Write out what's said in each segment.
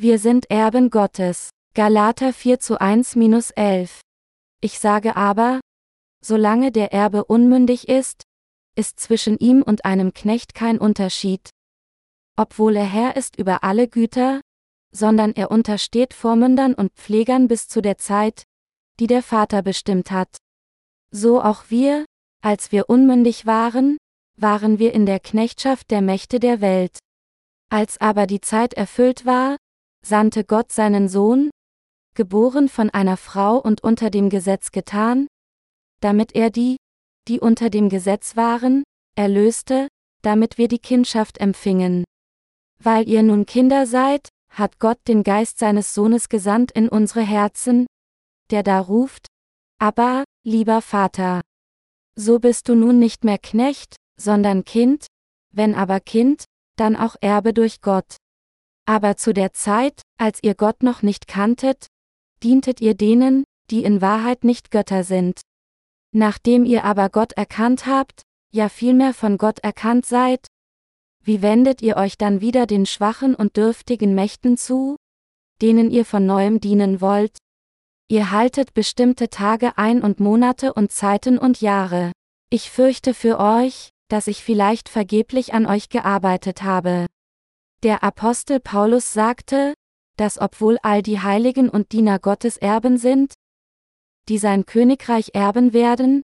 Wir sind Erben Gottes. Galater 4 zu 1-11. Ich sage aber, solange der Erbe unmündig ist, ist zwischen ihm und einem Knecht kein Unterschied. Obwohl er Herr ist über alle Güter, sondern er untersteht Vormündern und Pflegern bis zu der Zeit, die der Vater bestimmt hat. So auch wir, als wir unmündig waren, waren wir in der Knechtschaft der Mächte der Welt. Als aber die Zeit erfüllt war, sandte Gott seinen Sohn, geboren von einer Frau und unter dem Gesetz getan, damit er die, die unter dem Gesetz waren, erlöste, damit wir die Kindschaft empfingen. Weil ihr nun Kinder seid, hat Gott den Geist seines Sohnes gesandt in unsere Herzen, der da ruft, aber, lieber Vater. So bist du nun nicht mehr Knecht, sondern Kind, wenn aber Kind, dann auch Erbe durch Gott. Aber zu der Zeit, als ihr Gott noch nicht kanntet, dientet ihr denen, die in Wahrheit nicht Götter sind. Nachdem ihr aber Gott erkannt habt, ja vielmehr von Gott erkannt seid, wie wendet ihr euch dann wieder den schwachen und dürftigen Mächten zu, denen ihr von neuem dienen wollt? Ihr haltet bestimmte Tage ein und Monate und Zeiten und Jahre. Ich fürchte für euch, dass ich vielleicht vergeblich an euch gearbeitet habe. Der Apostel Paulus sagte, dass obwohl all die Heiligen und Diener Gottes Erben sind, die sein Königreich erben werden,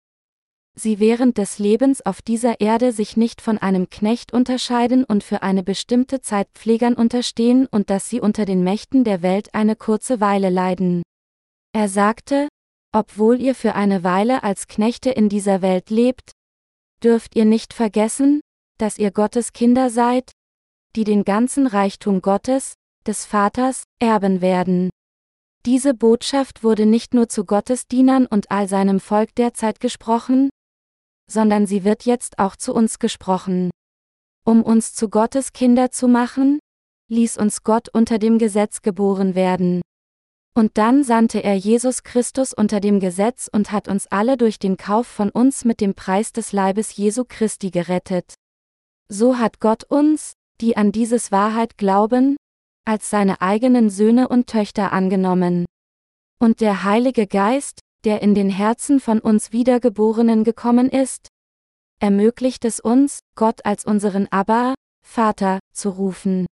sie während des Lebens auf dieser Erde sich nicht von einem Knecht unterscheiden und für eine bestimmte Zeit Pflegern unterstehen und dass sie unter den Mächten der Welt eine kurze Weile leiden. Er sagte, obwohl ihr für eine Weile als Knechte in dieser Welt lebt, dürft ihr nicht vergessen, dass ihr Gottes Kinder seid, die den ganzen Reichtum Gottes, des Vaters, erben werden. Diese Botschaft wurde nicht nur zu Gottes Dienern und all seinem Volk derzeit gesprochen, sondern sie wird jetzt auch zu uns gesprochen. Um uns zu Gottes Kinder zu machen, ließ uns Gott unter dem Gesetz geboren werden. Und dann sandte er Jesus Christus unter dem Gesetz und hat uns alle durch den Kauf von uns mit dem Preis des Leibes Jesu Christi gerettet. So hat Gott uns, die an dieses Wahrheit glauben, als seine eigenen Söhne und Töchter angenommen. Und der Heilige Geist, der in den Herzen von uns Wiedergeborenen gekommen ist, ermöglicht es uns, Gott als unseren Abba, Vater, zu rufen.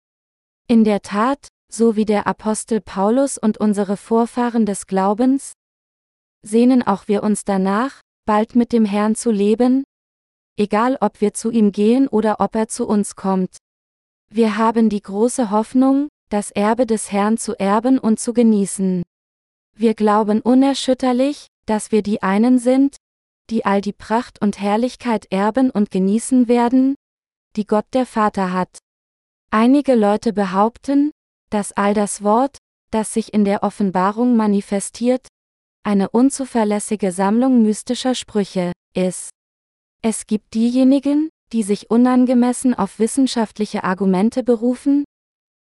In der Tat, so wie der Apostel Paulus und unsere Vorfahren des Glaubens, sehnen auch wir uns danach, bald mit dem Herrn zu leben, egal ob wir zu ihm gehen oder ob er zu uns kommt. Wir haben die große Hoffnung, das Erbe des Herrn zu erben und zu genießen. Wir glauben unerschütterlich, dass wir die einen sind, die all die Pracht und Herrlichkeit erben und genießen werden, die Gott der Vater hat. Einige Leute behaupten, dass all das Wort, das sich in der Offenbarung manifestiert, eine unzuverlässige Sammlung mystischer Sprüche ist. Es gibt diejenigen, die sich unangemessen auf wissenschaftliche Argumente berufen,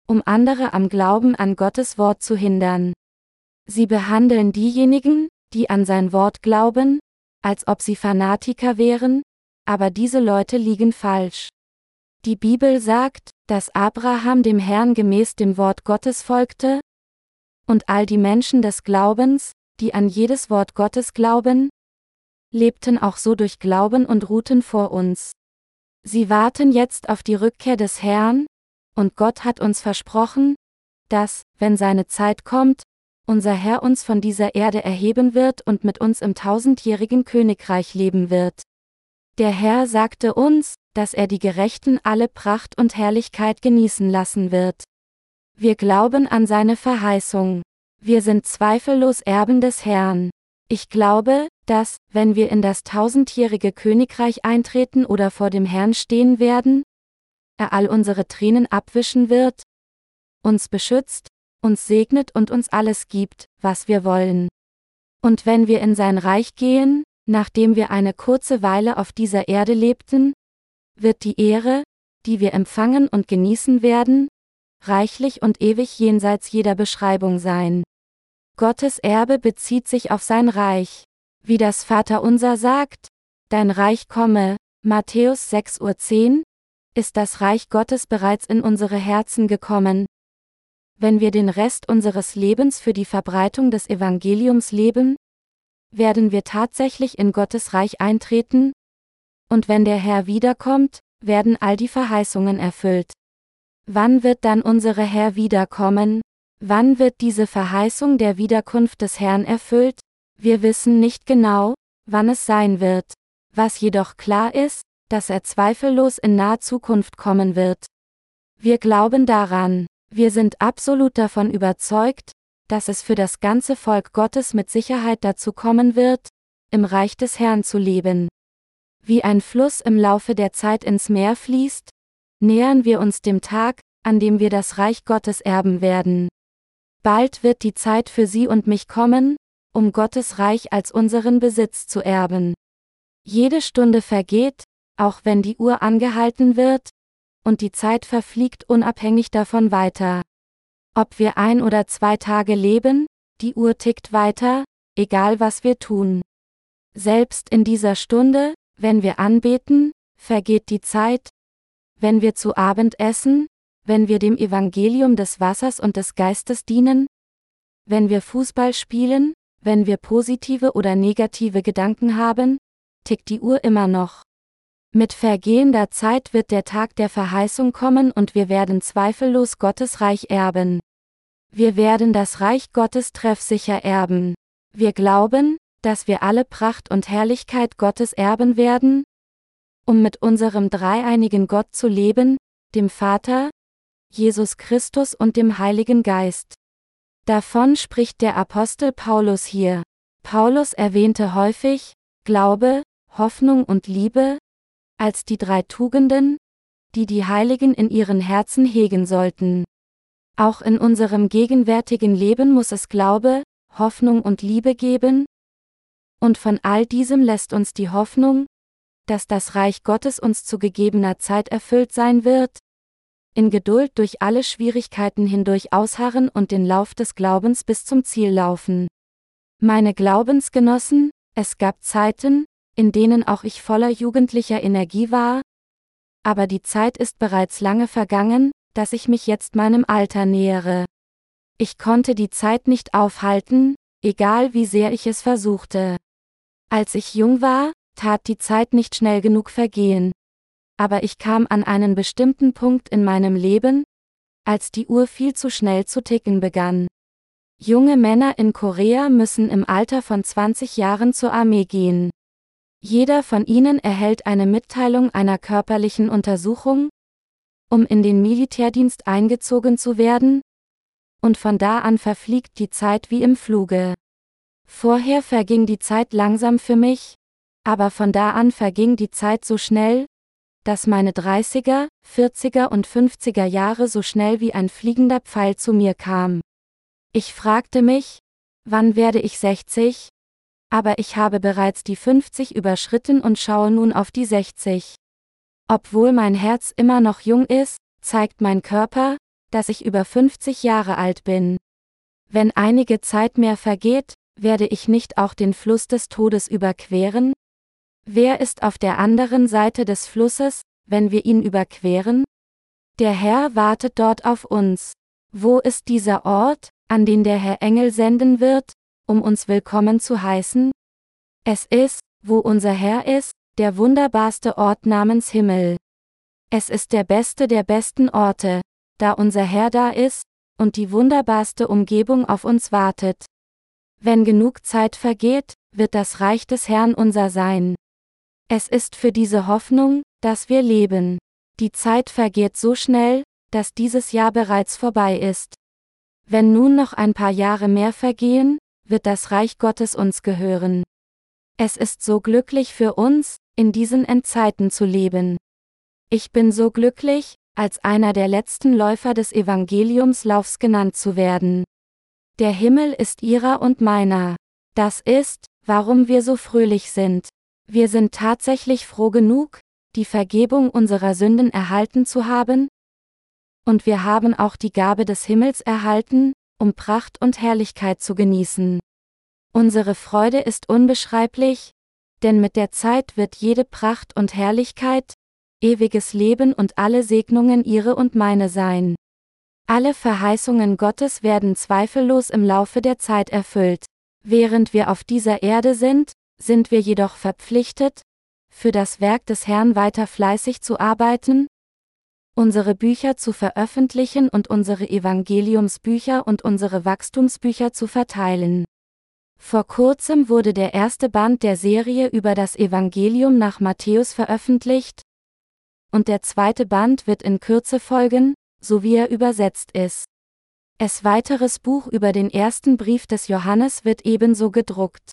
um andere am Glauben an Gottes Wort zu hindern. Sie behandeln diejenigen, die an sein Wort glauben, als ob sie Fanatiker wären, aber diese Leute liegen falsch. Die Bibel sagt, dass Abraham dem Herrn gemäß dem Wort Gottes folgte? Und all die Menschen des Glaubens, die an jedes Wort Gottes glauben? Lebten auch so durch Glauben und ruhten vor uns. Sie warten jetzt auf die Rückkehr des Herrn, und Gott hat uns versprochen, dass, wenn seine Zeit kommt, unser Herr uns von dieser Erde erheben wird und mit uns im tausendjährigen Königreich leben wird. Der Herr sagte uns, dass er die Gerechten alle Pracht und Herrlichkeit genießen lassen wird. Wir glauben an seine Verheißung. Wir sind zweifellos Erben des Herrn. Ich glaube, dass, wenn wir in das tausendjährige Königreich eintreten oder vor dem Herrn stehen werden, er all unsere Tränen abwischen wird, uns beschützt, uns segnet und uns alles gibt, was wir wollen. Und wenn wir in sein Reich gehen, nachdem wir eine kurze Weile auf dieser Erde lebten, wird die Ehre, die wir empfangen und genießen werden, reichlich und ewig jenseits jeder Beschreibung sein. Gottes Erbe bezieht sich auf sein Reich. Wie das Vaterunser sagt, Dein Reich komme, Matthäus 6.10 Uhr, ist das Reich Gottes bereits in unsere Herzen gekommen. wenn wir den Rest unseres Lebens für die Verbreitung des Evangeliums leben? Werden wir tatsächlich in Gottes Reich eintreten? Und wenn der Herr wiederkommt, werden all die Verheißungen erfüllt. Wann wird dann unsere Herr wiederkommen? Wann wird diese Verheißung der Wiederkunft des Herrn erfüllt? Wir wissen nicht genau, wann es sein wird. Was jedoch klar ist, dass er zweifellos in naher Zukunft kommen wird. Wir glauben daran. Wir sind absolut davon überzeugt, dass es für das ganze Volk Gottes mit Sicherheit dazu kommen wird, im Reich des Herrn zu leben. Wie ein Fluss im Laufe der Zeit ins Meer fließt, nähern wir uns dem Tag, an dem wir das Reich Gottes erben werden. Bald wird die Zeit für Sie und mich kommen, um Gottes Reich als unseren Besitz zu erben. Jede Stunde vergeht, auch wenn die Uhr angehalten wird, und die Zeit verfliegt unabhängig davon weiter. Ob wir ein oder zwei Tage leben, die Uhr tickt weiter, egal was wir tun. Selbst in dieser Stunde, wenn wir anbeten, vergeht die Zeit. Wenn wir zu Abend essen, wenn wir dem Evangelium des Wassers und des Geistes dienen, wenn wir Fußball spielen, wenn wir positive oder negative Gedanken haben, tickt die Uhr immer noch. Mit vergehender Zeit wird der Tag der Verheißung kommen und wir werden zweifellos Gottes Reich erben. Wir werden das Reich Gottes treffsicher erben. Wir glauben, dass wir alle Pracht und Herrlichkeit Gottes erben werden, um mit unserem dreieinigen Gott zu leben, dem Vater, Jesus Christus und dem Heiligen Geist. Davon spricht der Apostel Paulus hier. Paulus erwähnte häufig Glaube, Hoffnung und Liebe, als die drei Tugenden, die die Heiligen in ihren Herzen hegen sollten. Auch in unserem gegenwärtigen Leben muss es Glaube, Hoffnung und Liebe geben, und von all diesem lässt uns die Hoffnung, dass das Reich Gottes uns zu gegebener Zeit erfüllt sein wird, in Geduld durch alle Schwierigkeiten hindurch ausharren und den Lauf des Glaubens bis zum Ziel laufen. Meine Glaubensgenossen, es gab Zeiten, in denen auch ich voller jugendlicher Energie war? Aber die Zeit ist bereits lange vergangen, dass ich mich jetzt meinem Alter nähere. Ich konnte die Zeit nicht aufhalten, egal wie sehr ich es versuchte. Als ich jung war, tat die Zeit nicht schnell genug vergehen. Aber ich kam an einen bestimmten Punkt in meinem Leben, als die Uhr viel zu schnell zu ticken begann. Junge Männer in Korea müssen im Alter von 20 Jahren zur Armee gehen. Jeder von ihnen erhält eine Mitteilung einer körperlichen Untersuchung, um in den Militärdienst eingezogen zu werden, und von da an verfliegt die Zeit wie im Fluge. Vorher verging die Zeit langsam für mich, aber von da an verging die Zeit so schnell, dass meine 30er, 40er und 50er Jahre so schnell wie ein fliegender Pfeil zu mir kam. Ich fragte mich, wann werde ich 60? Aber ich habe bereits die 50 überschritten und schaue nun auf die 60. Obwohl mein Herz immer noch jung ist, zeigt mein Körper, dass ich über 50 Jahre alt bin. Wenn einige Zeit mehr vergeht, werde ich nicht auch den Fluss des Todes überqueren? Wer ist auf der anderen Seite des Flusses, wenn wir ihn überqueren? Der Herr wartet dort auf uns. Wo ist dieser Ort, an den der Herr Engel senden wird, um uns willkommen zu heißen? Es ist, wo unser Herr ist, der wunderbarste Ort namens Himmel. Es ist der beste der besten Orte, da unser Herr da ist, und die wunderbarste Umgebung auf uns wartet. Wenn genug Zeit vergeht, wird das Reich des Herrn unser sein. Es ist für diese Hoffnung, dass wir leben. Die Zeit vergeht so schnell, dass dieses Jahr bereits vorbei ist. Wenn nun noch ein paar Jahre mehr vergehen, wird das Reich Gottes uns gehören. Es ist so glücklich für uns, in diesen Endzeiten zu leben. Ich bin so glücklich, als einer der letzten Läufer des Evangeliumslaufs genannt zu werden. Der Himmel ist ihrer und meiner. Das ist, warum wir so fröhlich sind. Wir sind tatsächlich froh genug, die Vergebung unserer Sünden erhalten zu haben? Und wir haben auch die Gabe des Himmels erhalten, um Pracht und Herrlichkeit zu genießen. Unsere Freude ist unbeschreiblich, denn mit der Zeit wird jede Pracht und Herrlichkeit, ewiges Leben und alle Segnungen ihre und meine sein. Alle Verheißungen Gottes werden zweifellos im Laufe der Zeit erfüllt. Während wir auf dieser Erde sind, sind wir jedoch verpflichtet, für das Werk des Herrn weiter fleißig zu arbeiten, unsere Bücher zu veröffentlichen und unsere Evangeliumsbücher und unsere Wachstumsbücher zu verteilen. Vor kurzem wurde der erste Band der Serie über das Evangelium nach Matthäus veröffentlicht, und der zweite Band wird in Kürze folgen, so wie er übersetzt ist. Es weiteres Buch über den ersten Brief des Johannes wird ebenso gedruckt.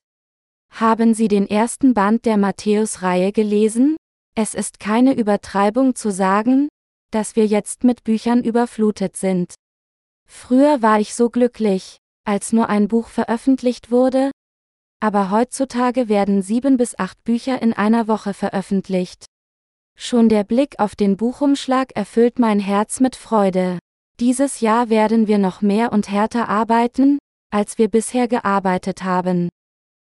Haben Sie den ersten Band der Matthäus-Reihe gelesen? Es ist keine Übertreibung zu sagen, dass wir jetzt mit Büchern überflutet sind. Früher war ich so glücklich, als nur ein Buch veröffentlicht wurde, aber heutzutage werden sieben bis acht Bücher in einer Woche veröffentlicht. Schon der Blick auf den Buchumschlag erfüllt mein Herz mit Freude. Dieses Jahr werden wir noch mehr und härter arbeiten, als wir bisher gearbeitet haben.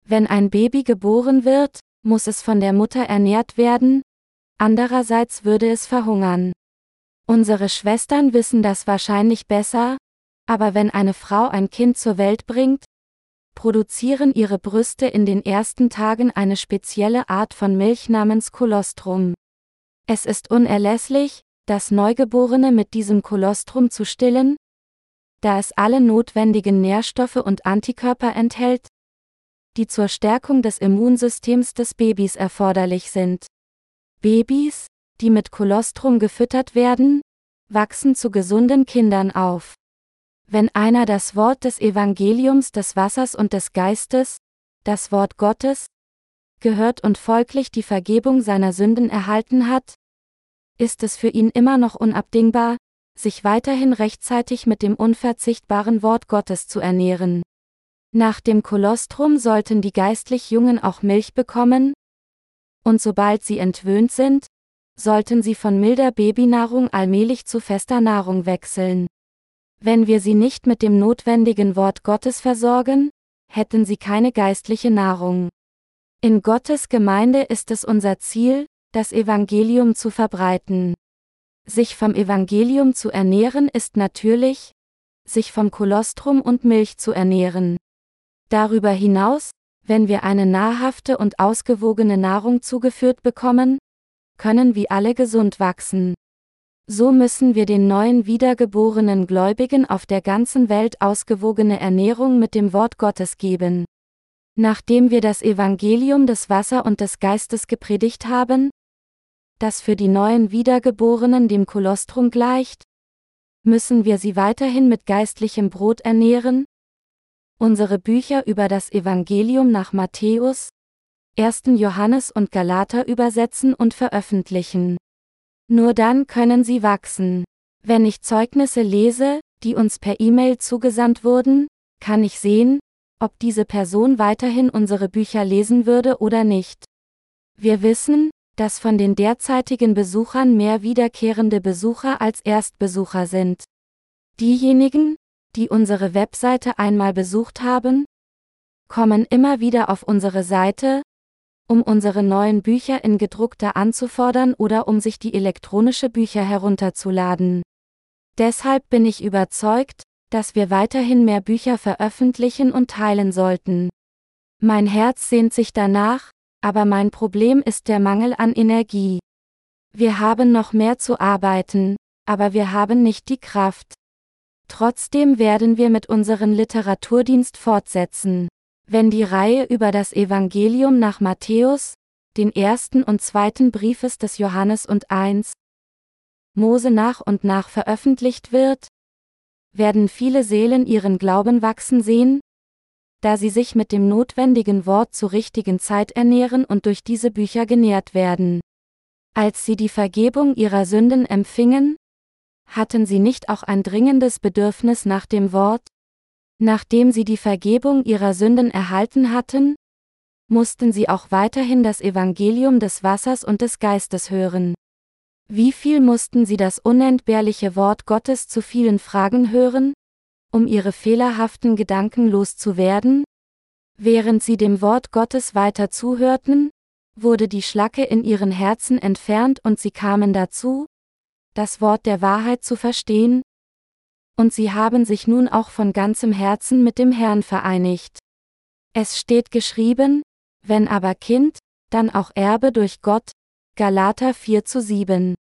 Wenn ein Baby geboren wird, muss es von der Mutter ernährt werden, andererseits würde es verhungern. Unsere Schwestern wissen das wahrscheinlich besser, aber wenn eine Frau ein Kind zur Welt bringt, produzieren ihre Brüste in den ersten Tagen eine spezielle Art von Milch namens Kolostrum. Es ist unerlässlich, das Neugeborene mit diesem Kolostrum zu stillen, da es alle notwendigen Nährstoffe und Antikörper enthält, die zur Stärkung des Immunsystems des Babys erforderlich sind. Babys, die mit Kolostrum gefüttert werden, wachsen zu gesunden Kindern auf. Wenn einer das Wort des Evangeliums des Wassers und des Geistes, das Wort Gottes, gehört und folglich die Vergebung seiner Sünden erhalten hat, ist es für ihn immer noch unabdingbar, sich weiterhin rechtzeitig mit dem unverzichtbaren Wort Gottes zu ernähren. Nach dem Kolostrum sollten die geistlich Jungen auch Milch bekommen, und sobald sie entwöhnt sind, sollten sie von milder Babynahrung allmählich zu fester Nahrung wechseln. Wenn wir sie nicht mit dem notwendigen Wort Gottes versorgen, hätten sie keine geistliche Nahrung. In Gottes Gemeinde ist es unser Ziel, das Evangelium zu verbreiten. Sich vom Evangelium zu ernähren ist natürlich, sich vom Kolostrum und Milch zu ernähren. Darüber hinaus, wenn wir eine nahrhafte und ausgewogene Nahrung zugeführt bekommen, können wir alle gesund wachsen. So müssen wir den neuen wiedergeborenen Gläubigen auf der ganzen Welt ausgewogene Ernährung mit dem Wort Gottes geben. Nachdem wir das Evangelium des Wasser und des Geistes gepredigt haben, das für die neuen Wiedergeborenen dem Kolostrum gleicht, müssen wir sie weiterhin mit geistlichem Brot ernähren? Unsere Bücher über das Evangelium nach Matthäus, 1. Johannes und Galater übersetzen und veröffentlichen. Nur dann können sie wachsen. Wenn ich Zeugnisse lese, die uns per E-Mail zugesandt wurden, kann ich sehen, ob diese Person weiterhin unsere Bücher lesen würde oder nicht. Wir wissen, dass von den derzeitigen Besuchern mehr wiederkehrende Besucher als Erstbesucher sind. Diejenigen, die unsere Webseite einmal besucht haben, kommen immer wieder auf unsere Seite, um unsere neuen Bücher in gedruckter anzufordern oder um sich die elektronische Bücher herunterzuladen. Deshalb bin ich überzeugt, dass wir weiterhin mehr Bücher veröffentlichen und teilen sollten. Mein Herz sehnt sich danach, aber mein Problem ist der Mangel an Energie. Wir haben noch mehr zu arbeiten, aber wir haben nicht die Kraft. Trotzdem werden wir mit unserem Literaturdienst fortsetzen. Wenn die Reihe über das Evangelium nach Matthäus, den ersten und zweiten Briefes des Johannes und 1, Mose nach und nach veröffentlicht wird, werden viele Seelen ihren Glauben wachsen sehen, da sie sich mit dem notwendigen Wort zur richtigen Zeit ernähren und durch diese Bücher genährt werden. Als sie die Vergebung ihrer Sünden empfingen, hatten sie nicht auch ein dringendes Bedürfnis nach dem Wort? Nachdem sie die Vergebung ihrer Sünden erhalten hatten, mussten sie auch weiterhin das Evangelium des Wassers und des Geistes hören. Wie viel mussten sie das unentbehrliche Wort Gottes zu vielen Fragen hören, um ihre fehlerhaften Gedanken loszuwerden? Während sie dem Wort Gottes weiter zuhörten, wurde die Schlacke in ihren Herzen entfernt und sie kamen dazu, das Wort der Wahrheit zu verstehen, und sie haben sich nun auch von ganzem Herzen mit dem Herrn vereinigt. Es steht geschrieben, wenn aber Kind, dann auch Erbe durch Gott, Galater 4 zu 7.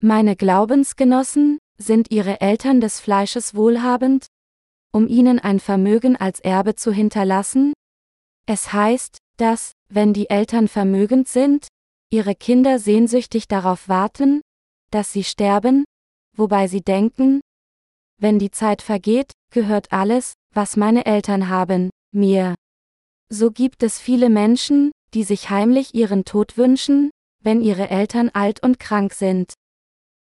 Meine Glaubensgenossen, sind ihre Eltern des Fleisches wohlhabend? Um ihnen ein Vermögen als Erbe zu hinterlassen? Es heißt, dass, wenn die Eltern vermögend sind, ihre Kinder sehnsüchtig darauf warten, dass sie sterben, wobei sie denken, wenn die Zeit vergeht, gehört alles, was meine Eltern haben, mir. So gibt es viele Menschen, die sich heimlich ihren Tod wünschen, wenn ihre Eltern alt und krank sind.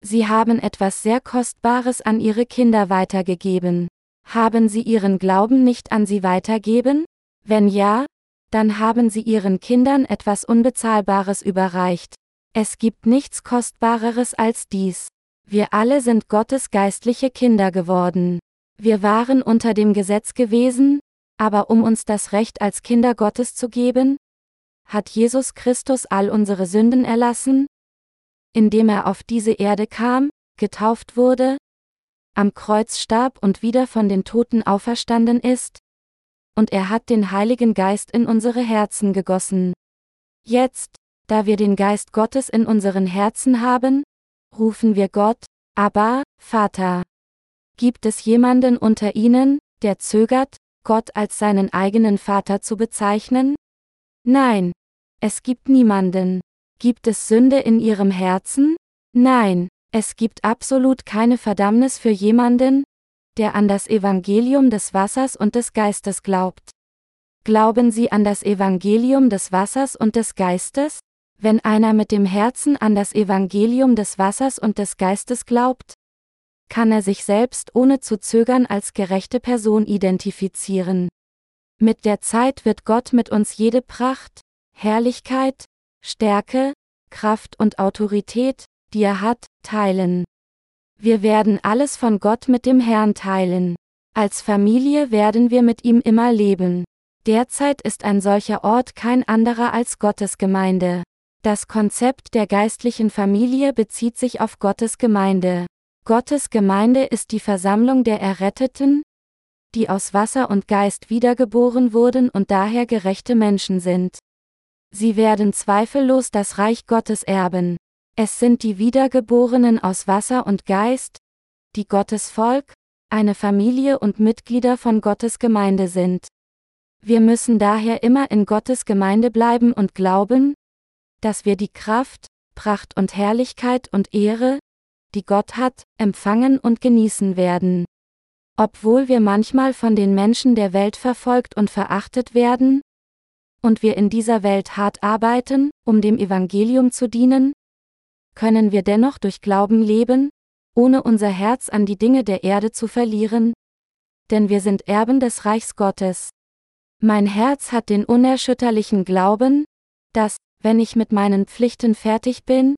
Sie haben etwas sehr Kostbares an ihre Kinder weitergegeben. Haben sie ihren Glauben nicht an sie weitergeben? Wenn ja, dann haben sie ihren Kindern etwas Unbezahlbares überreicht. Es gibt nichts Kostbareres als dies. Wir alle sind Gottes geistliche Kinder geworden. Wir waren unter dem Gesetz gewesen, aber um uns das Recht als Kinder Gottes zu geben, hat Jesus Christus all unsere Sünden erlassen, indem er auf diese Erde kam, getauft wurde, am Kreuz starb und wieder von den Toten auferstanden ist, und er hat den Heiligen Geist in unsere Herzen gegossen. Jetzt, da wir den Geist Gottes in unseren Herzen haben, rufen wir Gott, aber, Vater. Gibt es jemanden unter Ihnen, der zögert, Gott als seinen eigenen Vater zu bezeichnen? Nein. Es gibt niemanden. Gibt es Sünde in Ihrem Herzen? Nein. Es gibt absolut keine Verdammnis für jemanden, der an das Evangelium des Wassers und des Geistes glaubt. Glauben Sie an das Evangelium des Wassers und des Geistes? Wenn einer mit dem Herzen an das Evangelium des Wassers und des Geistes glaubt, kann er sich selbst ohne zu zögern als gerechte Person identifizieren. Mit der Zeit wird Gott mit uns jede Pracht, Herrlichkeit, Stärke, Kraft und Autorität, die er hat, teilen. Wir werden alles von Gott mit dem Herrn teilen. Als Familie werden wir mit ihm immer leben. Derzeit ist ein solcher Ort kein anderer als Gottes Gemeinde. Das Konzept der geistlichen Familie bezieht sich auf Gottes Gemeinde. Gottes Gemeinde ist die Versammlung der Erretteten, die aus Wasser und Geist wiedergeboren wurden und daher gerechte Menschen sind. Sie werden zweifellos das Reich Gottes erben. Es sind die Wiedergeborenen aus Wasser und Geist, die Gottes Volk, eine Familie und Mitglieder von Gottes Gemeinde sind. Wir müssen daher immer in Gottes Gemeinde bleiben und glauben, dass wir die Kraft, Pracht und Herrlichkeit und Ehre, die Gott hat, empfangen und genießen werden. Obwohl wir manchmal von den Menschen der Welt verfolgt und verachtet werden, und wir in dieser Welt hart arbeiten, um dem Evangelium zu dienen, können wir dennoch durch Glauben leben, ohne unser Herz an die Dinge der Erde zu verlieren? Denn wir sind Erben des Reichs Gottes. Mein Herz hat den unerschütterlichen Glauben, dass, wenn ich mit meinen Pflichten fertig bin,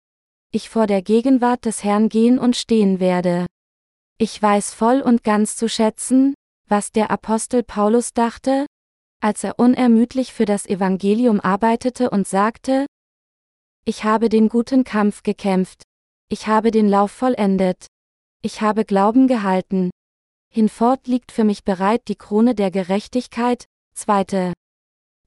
ich vor der Gegenwart des Herrn gehen und stehen werde. Ich weiß voll und ganz zu schätzen, was der Apostel Paulus dachte, als er unermüdlich für das Evangelium arbeitete und sagte, Ich habe den guten Kampf gekämpft, ich habe den Lauf vollendet, ich habe Glauben gehalten. Hinfort liegt für mich bereit die Krone der Gerechtigkeit, 2.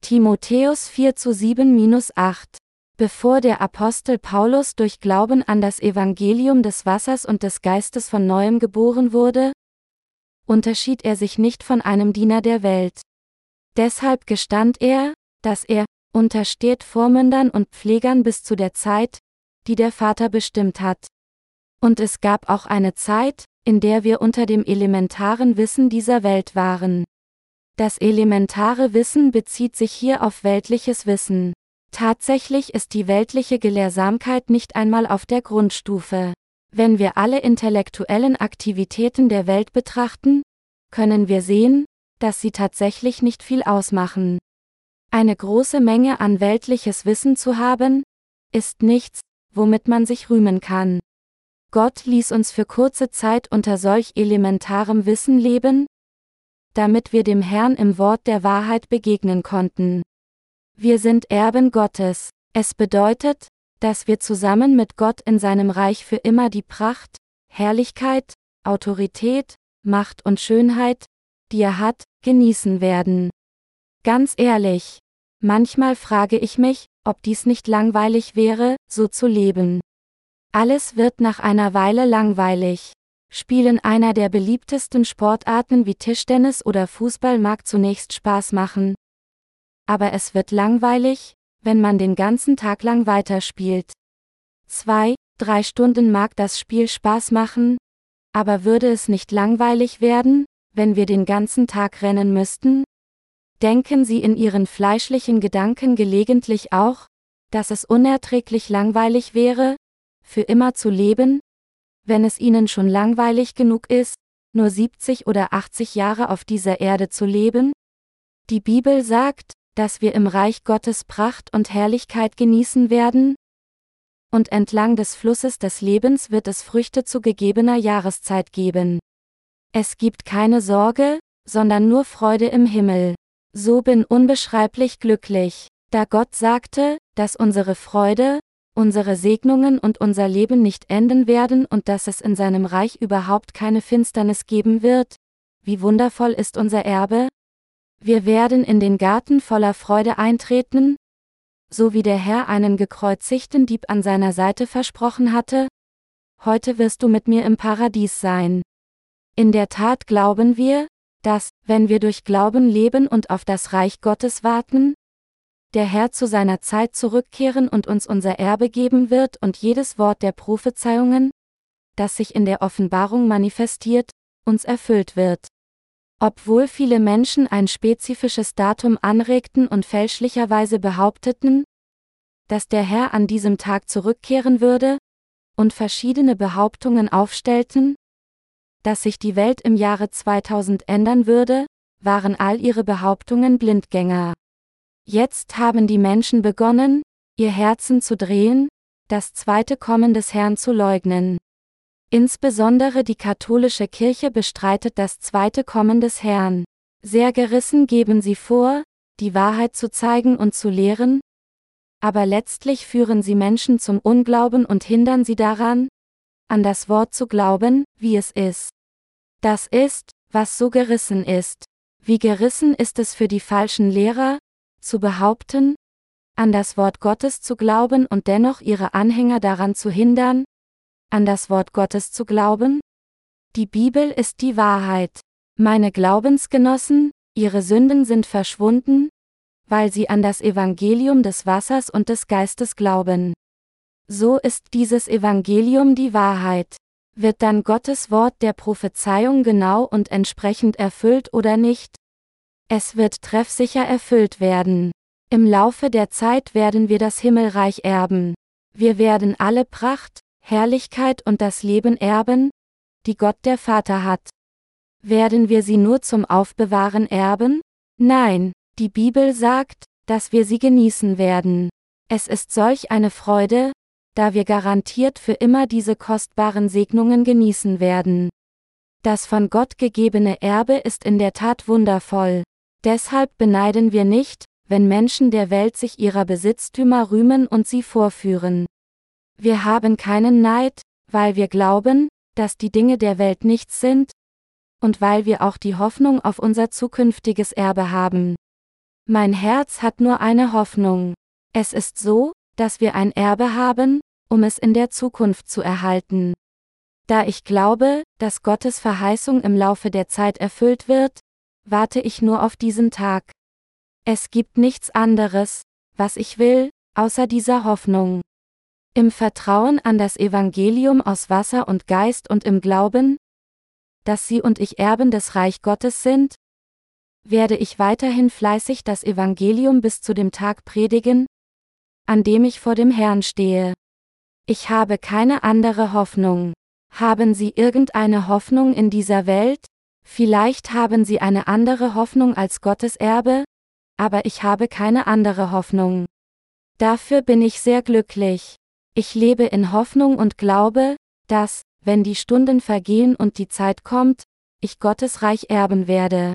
Timotheus 4 zu 7-8. Bevor der Apostel Paulus durch Glauben an das Evangelium des Wassers und des Geistes von neuem geboren wurde, unterschied er sich nicht von einem Diener der Welt. Deshalb gestand er, dass er, untersteht Vormündern und Pflegern bis zu der Zeit, die der Vater bestimmt hat. Und es gab auch eine Zeit, in der wir unter dem elementaren Wissen dieser Welt waren. Das elementare Wissen bezieht sich hier auf weltliches Wissen. Tatsächlich ist die weltliche Gelehrsamkeit nicht einmal auf der Grundstufe. Wenn wir alle intellektuellen Aktivitäten der Welt betrachten, können wir sehen, dass sie tatsächlich nicht viel ausmachen. Eine große Menge an weltliches Wissen zu haben, ist nichts, womit man sich rühmen kann. Gott ließ uns für kurze Zeit unter solch elementarem Wissen leben, damit wir dem Herrn im Wort der Wahrheit begegnen konnten. Wir sind Erben Gottes. Es bedeutet, dass wir zusammen mit Gott in seinem Reich für immer die Pracht, Herrlichkeit, Autorität, Macht und Schönheit, die er hat, genießen werden. Ganz ehrlich, manchmal frage ich mich, ob dies nicht langweilig wäre, so zu leben. Alles wird nach einer Weile langweilig. Spielen einer der beliebtesten Sportarten wie Tischtennis oder Fußball mag zunächst Spaß machen. Aber es wird langweilig, wenn man den ganzen Tag lang weiterspielt. Zwei, drei Stunden mag das Spiel Spaß machen, aber würde es nicht langweilig werden, wenn wir den ganzen Tag rennen müssten? Denken Sie in Ihren fleischlichen Gedanken gelegentlich auch, dass es unerträglich langweilig wäre, für immer zu leben? Wenn es Ihnen schon langweilig genug ist, nur 70 oder 80 Jahre auf dieser Erde zu leben? Die Bibel sagt, dass wir im Reich Gottes Pracht und Herrlichkeit genießen werden? Und entlang des Flusses des Lebens wird es Früchte zu gegebener Jahreszeit geben. Es gibt keine Sorge, sondern nur Freude im Himmel. So bin unbeschreiblich glücklich, da Gott sagte, dass unsere Freude, unsere Segnungen und unser Leben nicht enden werden und dass es in seinem Reich überhaupt keine Finsternis geben wird? Wie wundervoll ist unser Erbe? Wir werden in den Garten voller Freude eintreten, so wie der Herr einen gekreuzigten Dieb an seiner Seite versprochen hatte? Heute wirst du mit mir im Paradies sein. In der Tat glauben wir, dass, wenn wir durch Glauben leben und auf das Reich Gottes warten, der Herr zu seiner Zeit zurückkehren und uns unser Erbe geben wird und jedes Wort der Prophezeiungen, das sich in der Offenbarung manifestiert, uns erfüllt wird. Obwohl viele Menschen ein spezifisches Datum anregten und fälschlicherweise behaupteten, dass der Herr an diesem Tag zurückkehren würde, und verschiedene Behauptungen aufstellten, dass sich die Welt im Jahre 2000 ändern würde, waren all ihre Behauptungen Blindgänger. Jetzt haben die Menschen begonnen, ihr Herzen zu drehen, das zweite Kommen des Herrn zu leugnen. Insbesondere die katholische Kirche bestreitet das zweite Kommen des Herrn. Sehr gerissen geben sie vor, die Wahrheit zu zeigen und zu lehren, aber letztlich führen sie Menschen zum Unglauben und hindern sie daran, an das Wort zu glauben, wie es ist. Das ist, was so gerissen ist. Wie gerissen ist es für die falschen Lehrer, zu behaupten, an das Wort Gottes zu glauben und dennoch ihre Anhänger daran zu hindern, an das Wort Gottes zu glauben? Die Bibel ist die Wahrheit. Meine Glaubensgenossen, ihre Sünden sind verschwunden, weil sie an das Evangelium des Wassers und des Geistes glauben. So ist dieses Evangelium die Wahrheit. Wird dann Gottes Wort der Prophezeiung genau und entsprechend erfüllt oder nicht? Es wird treffsicher erfüllt werden. Im Laufe der Zeit werden wir das Himmelreich erben. Wir werden alle Pracht, Herrlichkeit und das Leben erben, die Gott der Vater hat. Werden wir sie nur zum Aufbewahren erben? Nein, die Bibel sagt, dass wir sie genießen werden. Es ist solch eine Freude, da wir garantiert für immer diese kostbaren Segnungen genießen werden. Das von Gott gegebene Erbe ist in der Tat wundervoll. Deshalb beneiden wir nicht, wenn Menschen der Welt sich ihrer Besitztümer rühmen und sie vorführen. Wir haben keinen Neid, weil wir glauben, dass die Dinge der Welt nichts sind, und weil wir auch die Hoffnung auf unser zukünftiges Erbe haben. Mein Herz hat nur eine Hoffnung. Es ist so, dass wir ein Erbe haben, um es in der Zukunft zu erhalten. Da ich glaube, dass Gottes Verheißung im Laufe der Zeit erfüllt wird, warte ich nur auf diesen Tag. Es gibt nichts anderes, was ich will, außer dieser Hoffnung. Im Vertrauen an das Evangelium aus Wasser und Geist und im Glauben, dass Sie und ich Erben des Reich Gottes sind, werde ich weiterhin fleißig das Evangelium bis zu dem Tag predigen, an dem ich vor dem Herrn stehe. Ich habe keine andere Hoffnung. Haben Sie irgendeine Hoffnung in dieser Welt? Vielleicht haben Sie eine andere Hoffnung als Gottes Erbe, aber ich habe keine andere Hoffnung. Dafür bin ich sehr glücklich. Ich lebe in Hoffnung und glaube, dass, wenn die Stunden vergehen und die Zeit kommt, ich Gottes Reich erben werde.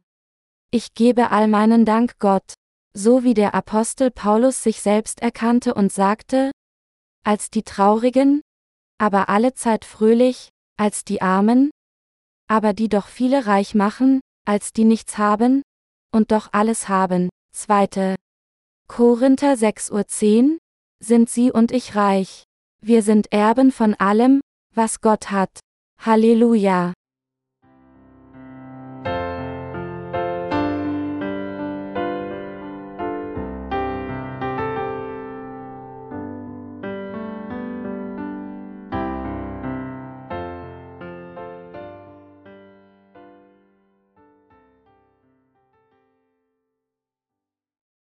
Ich gebe all meinen Dank Gott, so wie der Apostel Paulus sich selbst erkannte und sagte, als die Traurigen, aber allezeit fröhlich, als die Armen, aber die doch viele reich machen, als die nichts haben, und doch alles haben. 2. Korinther 6.10 Uhr sind sie und ich reich. Wir sind Erben von allem, was Gott hat. Halleluja.